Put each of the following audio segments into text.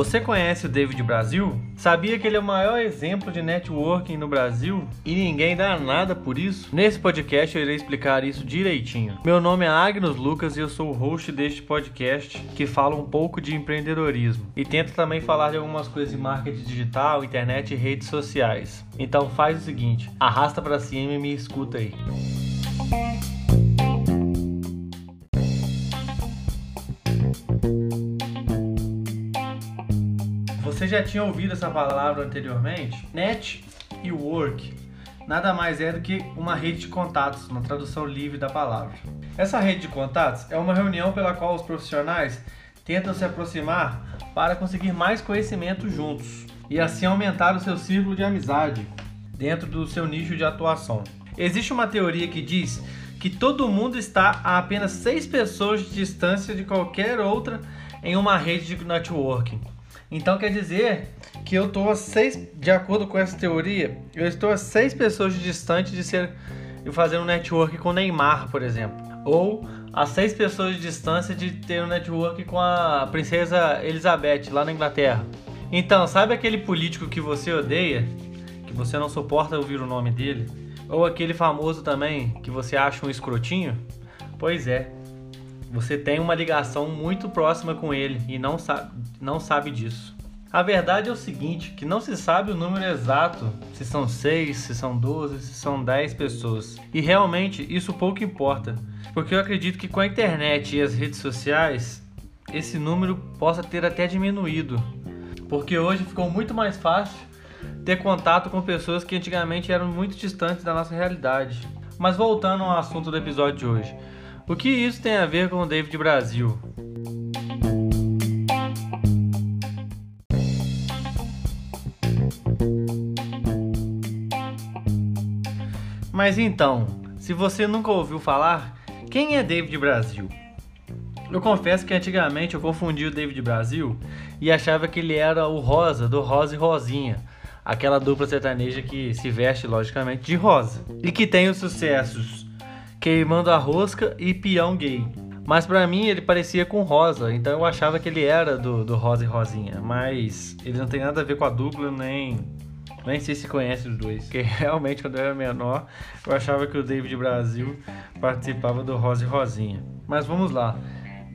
Você conhece o David Brasil? Sabia que ele é o maior exemplo de networking no Brasil e ninguém dá nada por isso? Nesse podcast eu irei explicar isso direitinho. Meu nome é Agnos Lucas e eu sou o host deste podcast que fala um pouco de empreendedorismo e tenta também falar de algumas coisas de marketing digital, internet e redes sociais. Então faz o seguinte, arrasta para cima e me escuta aí. Já tinha ouvido essa palavra anteriormente? Net e work nada mais é do que uma rede de contatos, na tradução livre da palavra. Essa rede de contatos é uma reunião pela qual os profissionais tentam se aproximar para conseguir mais conhecimento juntos e assim aumentar o seu círculo de amizade dentro do seu nicho de atuação. Existe uma teoria que diz que todo mundo está a apenas seis pessoas de distância de qualquer outra em uma rede de networking. Então quer dizer que eu estou a seis, de acordo com essa teoria, eu estou a seis pessoas de ser de fazer um network com Neymar, por exemplo, ou a seis pessoas de distância de ter um network com a princesa Elizabeth lá na Inglaterra. Então, sabe aquele político que você odeia, que você não suporta ouvir o nome dele, ou aquele famoso também que você acha um escrotinho? Pois é, você tem uma ligação muito próxima com ele e não sabe, não sabe disso. A verdade é o seguinte, que não se sabe o número exato, se são 6, se são 12, se são 10 pessoas. E realmente isso pouco importa, porque eu acredito que com a internet e as redes sociais, esse número possa ter até diminuído. Porque hoje ficou muito mais fácil ter contato com pessoas que antigamente eram muito distantes da nossa realidade. Mas voltando ao assunto do episódio de hoje. O que isso tem a ver com o David Brasil? Mas então, se você nunca ouviu falar, quem é David Brasil? Eu confesso que antigamente eu confundia o David Brasil e achava que ele era o Rosa do Rosa e Rosinha, aquela dupla sertaneja que se veste logicamente de rosa e que tem os sucessos Queimando a Rosca e Peão Gay. Mas para mim ele parecia com Rosa, então eu achava que ele era do, do Rosa e Rosinha. Mas ele não tem nada a ver com a dupla, nem, nem sei se conhece os dois. Porque realmente quando eu era menor, eu achava que o David Brasil participava do Rosa e Rosinha. Mas vamos lá.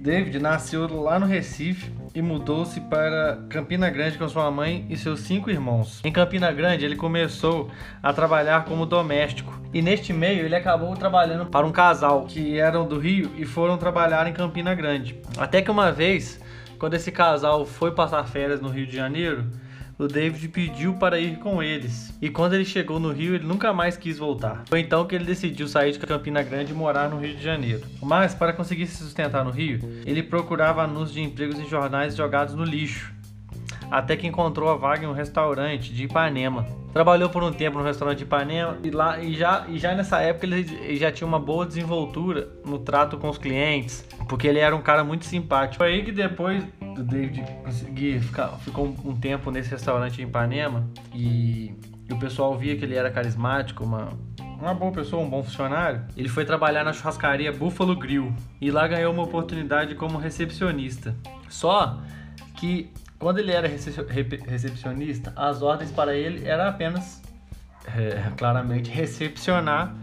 David nasceu lá no Recife e mudou-se para Campina Grande com sua mãe e seus cinco irmãos. Em Campina Grande, ele começou a trabalhar como doméstico e neste meio ele acabou trabalhando para um casal que eram do Rio e foram trabalhar em Campina Grande. Até que uma vez, quando esse casal foi passar férias no Rio de Janeiro, o David pediu para ir com eles. E quando ele chegou no Rio, ele nunca mais quis voltar. Foi então que ele decidiu sair de Campina Grande e morar no Rio de Janeiro. Mas, para conseguir se sustentar no Rio, ele procurava anúncios de empregos em jornais jogados no lixo. Até que encontrou a vaga em um restaurante de Ipanema. Trabalhou por um tempo no restaurante de Ipanema e lá e já, e já nessa época ele já tinha uma boa desenvoltura no trato com os clientes, porque ele era um cara muito simpático. Foi aí que depois do David conseguir ficar, ficou um tempo nesse restaurante em Ipanema e, e o pessoal via que ele era carismático, uma, uma boa pessoa, um bom funcionário, ele foi trabalhar na churrascaria Buffalo Grill e lá ganhou uma oportunidade como recepcionista. Só que quando ele era recepcionista, as ordens para ele eram apenas, é, claramente, recepcionar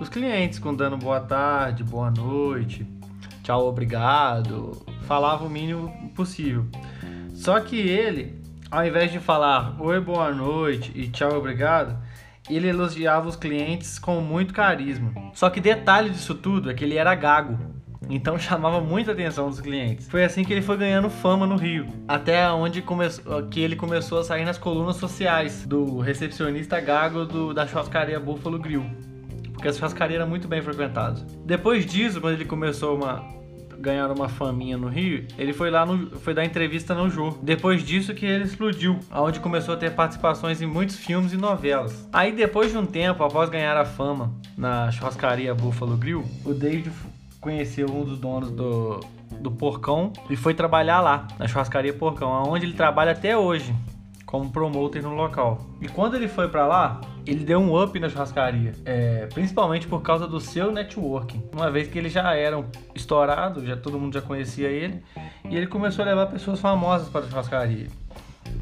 os clientes, com dando boa tarde, boa noite, tchau, obrigado, falava o mínimo possível. Só que ele, ao invés de falar oi, boa noite e tchau, obrigado, ele elogiava os clientes com muito carisma. Só que detalhe disso tudo é que ele era gago. Então chamava muita atenção dos clientes. Foi assim que ele foi ganhando fama no Rio, até onde que ele começou a sair nas colunas sociais do recepcionista gago do, da churrascaria Buffalo Grill, porque a churrascaria era muito bem frequentada. Depois disso, quando ele começou uma ganhar uma faminha no Rio, ele foi lá no, foi dar entrevista no Jô. Depois disso que ele explodiu, aonde começou a ter participações em muitos filmes e novelas. Aí depois de um tempo, após ganhar a fama na churrascaria Buffalo Grill, o David conheceu um dos donos do, do Porcão e foi trabalhar lá, na churrascaria Porcão, onde ele trabalha até hoje como promoter no local. E quando ele foi para lá, ele deu um up na churrascaria, é, principalmente por causa do seu networking. Uma vez que ele já era um estourado, já todo mundo já conhecia ele, e ele começou a levar pessoas famosas para a churrascaria.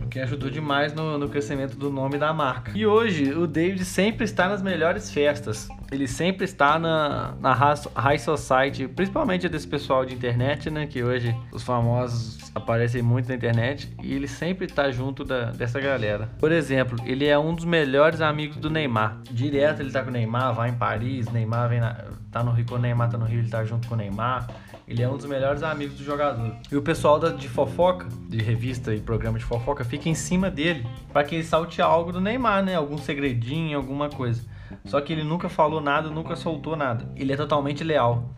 O que ajudou demais no, no crescimento do nome da marca. E hoje, o David sempre está nas melhores festas. Ele sempre está na, na High Society, principalmente desse pessoal de internet, né? Que hoje os famosos aparecem muito na internet. E ele sempre está junto da, dessa galera. Por exemplo, ele é um dos melhores amigos do Neymar. Direto ele tá com o Neymar, vai em Paris, Neymar vem na, tá no Rio, quando o Neymar tá no Rio, ele tá junto com o Neymar. Ele é um dos melhores amigos do jogador. E o pessoal da, de fofoca, de revista e programa de fofoca, fica em cima dele para que ele salte algo do Neymar, né? Algum segredinho, alguma coisa. Só que ele nunca falou nada, nunca soltou nada. Ele é totalmente leal.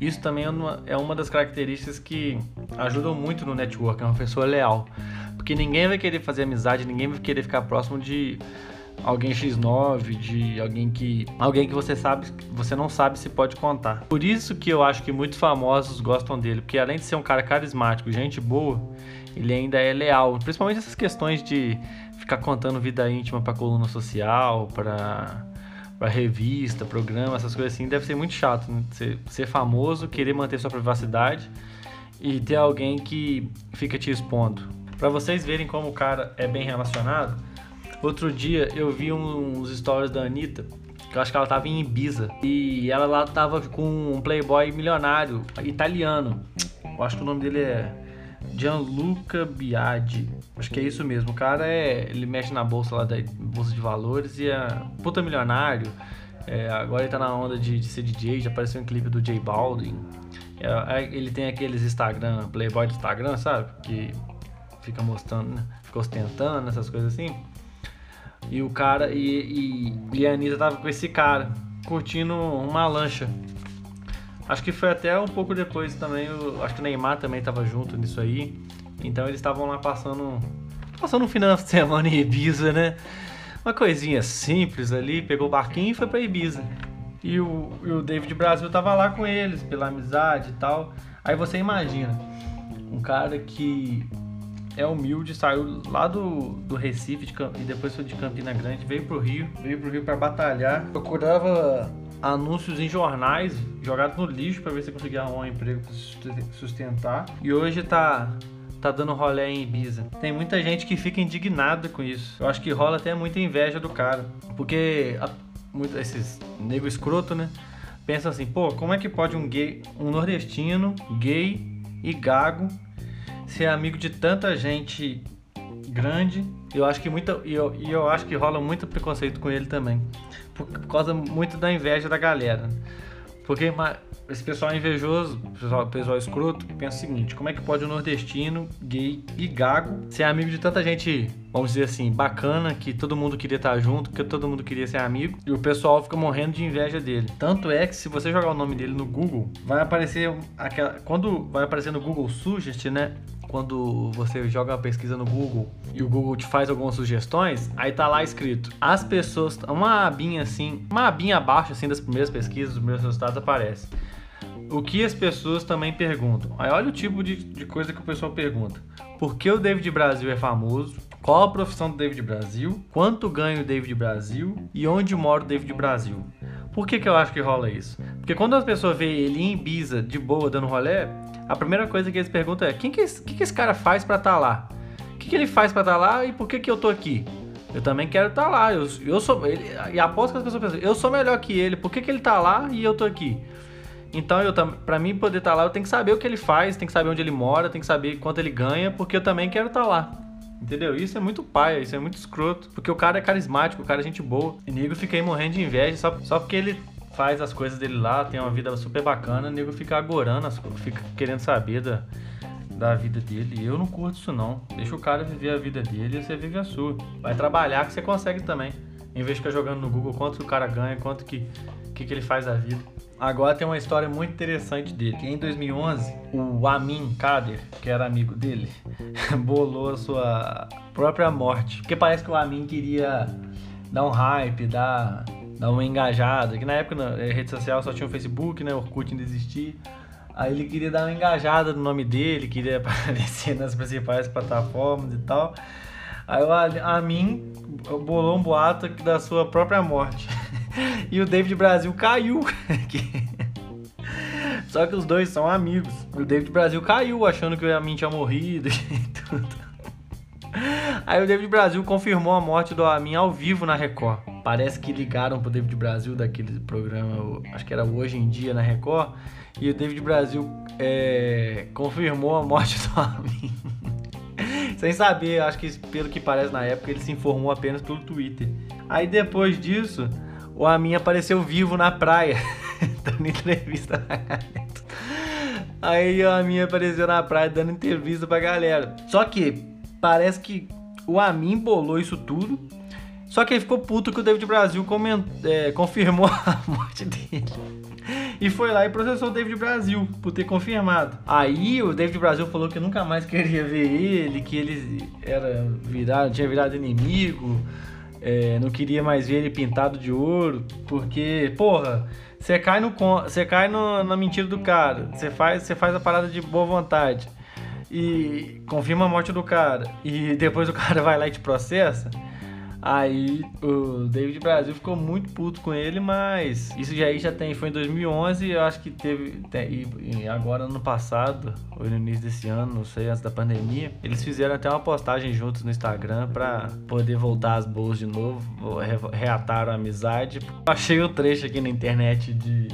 Isso também é uma, é uma das características que ajudam muito no network, é uma pessoa leal. Porque ninguém vai querer fazer amizade, ninguém vai querer ficar próximo de alguém X9, de alguém que alguém que você sabe, você não sabe se pode contar. Por isso que eu acho que muitos famosos gostam dele, porque além de ser um cara carismático, gente boa, ele ainda é leal, principalmente essas questões de ficar contando vida íntima para coluna social, para para revista, programa, essas coisas assim, deve ser muito chato, né? ser, ser famoso, querer manter sua privacidade e ter alguém que fica te expondo. Para vocês verem como o cara é bem relacionado, Outro dia eu vi uns stories da Anitta, que eu acho que ela tava em Ibiza. E ela lá tava com um playboy milionário, italiano. Eu acho que o nome dele é Gianluca Biagi. Acho que é isso mesmo. O cara é. Ele mexe na bolsa lá da Bolsa de Valores e é puta milionário. É, agora ele tá na onda de, de ser DJ, já apareceu um clipe do J Balvin. É, é, ele tem aqueles Instagram, Playboy do Instagram, sabe? Que fica mostrando, né? fica ostentando, essas coisas assim. E o cara, e, e, e a Anitta tava com esse cara, curtindo uma lancha. Acho que foi até um pouco depois também, o, acho que o Neymar também tava junto nisso aí. Então eles estavam lá passando, passando um final de semana em Ibiza, né? Uma coisinha simples ali, pegou o barquinho e foi pra Ibiza. E o, e o David Brasil tava lá com eles, pela amizade e tal. Aí você imagina, um cara que é humilde, saiu lá do, do Recife de, e depois foi de Campina Grande, veio pro Rio, veio pro Rio para batalhar. Procurava anúncios em jornais, jogados no lixo para ver se conseguia um emprego para sustentar. E hoje tá tá dando rolé em Ibiza. Tem muita gente que fica indignada com isso. Eu acho que rola até muita inveja do cara, porque a, muito, esses nego escroto, né? Pensam assim, pô, como é que pode um gay, um nordestino, gay e gago ser amigo de tanta gente grande. Eu acho que muita e eu, eu acho que rola muito preconceito com ele também, por, causa muito da inveja da galera. Porque esse pessoal invejoso, pessoal, pessoal escroto, pensa o seguinte: como é que pode um nordestino, gay e gago ser amigo de tanta gente, vamos dizer assim, bacana, que todo mundo queria estar junto, que todo mundo queria ser amigo, e o pessoal fica morrendo de inveja dele. Tanto é que se você jogar o nome dele no Google, vai aparecer aquela. Quando vai aparecer no Google Suggest, né? Quando você joga uma pesquisa no Google e o Google te faz algumas sugestões, aí tá lá escrito: as pessoas, uma abinha assim, uma abinha abaixo assim das primeiras pesquisas, dos primeiros resultados aparece. O que as pessoas também perguntam? Aí olha o tipo de, de coisa que o pessoal pergunta. Por que o David Brasil é famoso? Qual a profissão do David Brasil? Quanto ganha o David Brasil? E onde mora o David Brasil? Por que, que eu acho que rola isso? Porque quando as pessoas vê ele em Ibiza, de boa, dando rolé, a primeira coisa que eles perguntam é: quem que, esse, que, que esse cara faz para estar tá lá? O que, que ele faz para estar tá lá e por que, que eu tô aqui? Eu também quero estar tá lá. Eu, eu sou. Ele, e aposto que as pessoas pensam: eu sou melhor que ele, por que, que ele tá lá e eu tô aqui? Então, para mim poder estar tá lá, eu tenho que saber o que ele faz, tenho que saber onde ele mora, tenho que saber quanto ele ganha, porque eu também quero estar tá lá. Entendeu? Isso é muito paia, isso é muito escroto. Porque o cara é carismático, o cara é gente boa. E nego morrendo de inveja só, só porque ele faz as coisas dele lá, tem uma vida super bacana, o nego fica agorando, fica querendo saber da, da vida dele. Eu não curto isso não. Deixa o cara viver a vida dele e você vive a sua. Vai trabalhar que você consegue também. Em vez de ficar jogando no Google quanto o cara ganha, quanto que, que, que ele faz a vida. Agora tem uma história muito interessante dele. Em 2011, o Amin Kader, que era amigo dele, bolou a sua própria morte. Porque parece que o Amin queria dar um hype, dar dar uma engajada, que na época na rede social só tinha o Facebook, né? O Orkut ainda existia. Aí ele queria dar uma engajada no nome dele, queria aparecer nas principais plataformas e tal. Aí a, a mim bolou um boato da sua própria morte. e o David Brasil caiu. Só que os dois são amigos. O David Brasil caiu achando que o Amin tinha morrido e tudo. Aí o David Brasil confirmou a morte do Amin ao vivo na Record. Parece que ligaram pro David Brasil daquele programa, acho que era Hoje em Dia na Record, e o David Brasil é, confirmou a morte do Amin. Sem saber, acho que pelo que parece na época, ele se informou apenas pelo Twitter. Aí depois disso, o Amin apareceu vivo na praia, dando entrevista pra galera. Aí o Amin apareceu na praia dando entrevista pra galera. Só que parece que o Amin bolou isso tudo. Só que ele ficou puto que o David Brasil coment... é, confirmou a morte dele. E foi lá e processou o David Brasil por ter confirmado. Aí o David Brasil falou que nunca mais queria ver ele, que ele era virado, tinha virado inimigo, é, não queria mais ver ele pintado de ouro, porque, porra, você cai no você cai no, na mentira do cara, você faz, você faz a parada de boa vontade e confirma a morte do cara e depois o cara vai lá e te processa. Aí o David Brasil ficou muito puto com ele, mas isso já aí já tem, foi em 2011, eu acho que teve tem, e agora ano passado, ou no início desse ano, não sei, antes da pandemia, eles fizeram até uma postagem juntos no Instagram para poder voltar às boas de novo, reataram a amizade. Achei o trecho aqui na internet de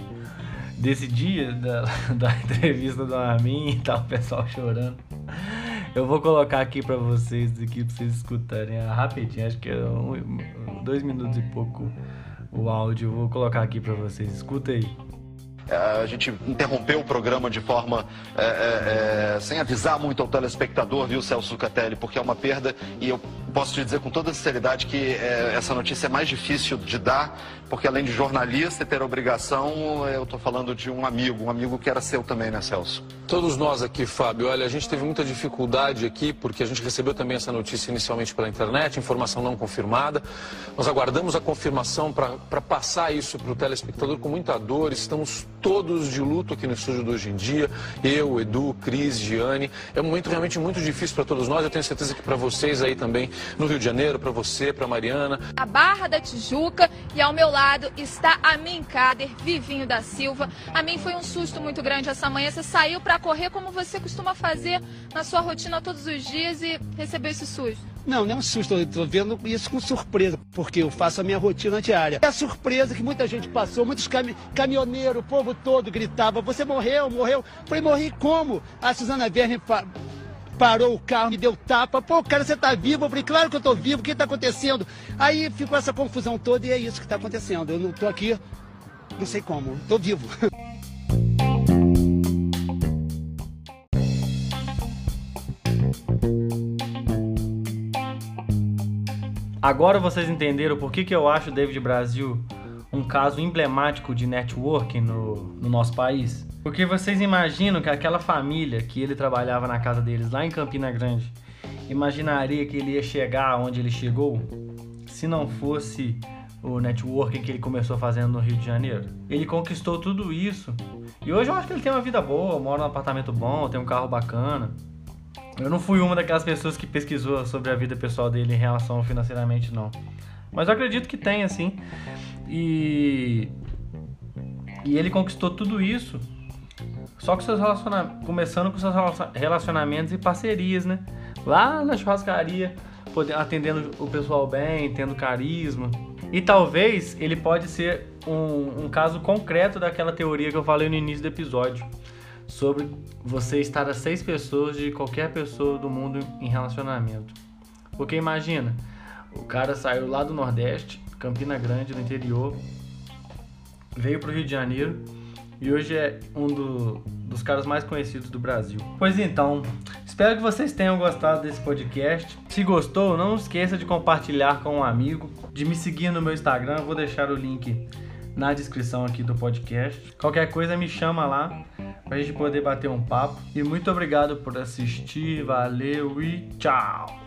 desse dia da, da entrevista do Armin e tal, o pessoal chorando. Eu vou colocar aqui para vocês, aqui pra vocês escutarem é rapidinho, acho que é um, dois minutos e pouco o áudio. Vou colocar aqui para vocês, escuta aí. É, a gente interrompeu o programa de forma é, é, é, sem avisar muito ao telespectador, viu, Celso Catelli, porque é uma perda e eu posso te dizer com toda sinceridade que é, essa notícia é mais difícil de dar, porque além de jornalista e ter obrigação, eu estou falando de um amigo, um amigo que era seu também, né, Celso? Todos nós aqui, Fábio, olha, a gente teve muita dificuldade aqui, porque a gente recebeu também essa notícia inicialmente pela internet, informação não confirmada. Nós aguardamos a confirmação para passar isso para o telespectador com muita dor, estamos todos de luto aqui no estúdio do Hoje em Dia. Eu, Edu, Cris, Giane. É um momento realmente muito difícil para todos nós. Eu tenho certeza que para vocês aí também no Rio de Janeiro, para você, para Mariana. A Barra da Tijuca e ao meu lado está a Min Kader, Vivinho da Silva. A mim foi um susto muito grande essa manhã. Você saiu para correr como você costuma fazer na sua rotina todos os dias e recebeu esse susto. Não, não é um susto, eu tô vendo isso com surpresa, porque eu faço a minha rotina diária. É a surpresa que muita gente passou, muitos cami caminhoneiros, o povo todo gritava, você morreu, morreu. Falei, morri como? A Suzana Verne parou o carro, me deu tapa. Pô, cara, você tá vivo? Eu falei, claro que eu tô vivo, o que tá acontecendo? Aí ficou essa confusão toda e é isso que tá acontecendo. Eu não tô aqui, não sei como, tô vivo. Agora vocês entenderam por que, que eu acho o David Brasil um caso emblemático de networking no, no nosso país? Porque vocês imaginam que aquela família que ele trabalhava na casa deles lá em Campina Grande imaginaria que ele ia chegar onde ele chegou se não fosse o networking que ele começou fazendo no Rio de Janeiro? Ele conquistou tudo isso e hoje eu acho que ele tem uma vida boa, mora num apartamento bom, tem um carro bacana. Eu não fui uma daquelas pessoas que pesquisou sobre a vida pessoal dele em relação financeiramente, não. Mas eu acredito que tem, assim. E. E ele conquistou tudo isso só com seus relacionamentos. Começando com seus relacionamentos e parcerias, né? Lá na churrascaria, atendendo o pessoal bem, tendo carisma. E talvez ele pode ser um, um caso concreto daquela teoria que eu falei no início do episódio sobre você estar a seis pessoas de qualquer pessoa do mundo em relacionamento. Porque imagina, o cara saiu lá do Nordeste, Campina Grande, no interior, veio para o Rio de Janeiro e hoje é um do, dos caras mais conhecidos do Brasil. Pois então, espero que vocês tenham gostado desse podcast. Se gostou, não esqueça de compartilhar com um amigo, de me seguir no meu Instagram, vou deixar o link na descrição aqui do podcast. Qualquer coisa me chama lá pra gente poder bater um papo. E muito obrigado por assistir, valeu e tchau!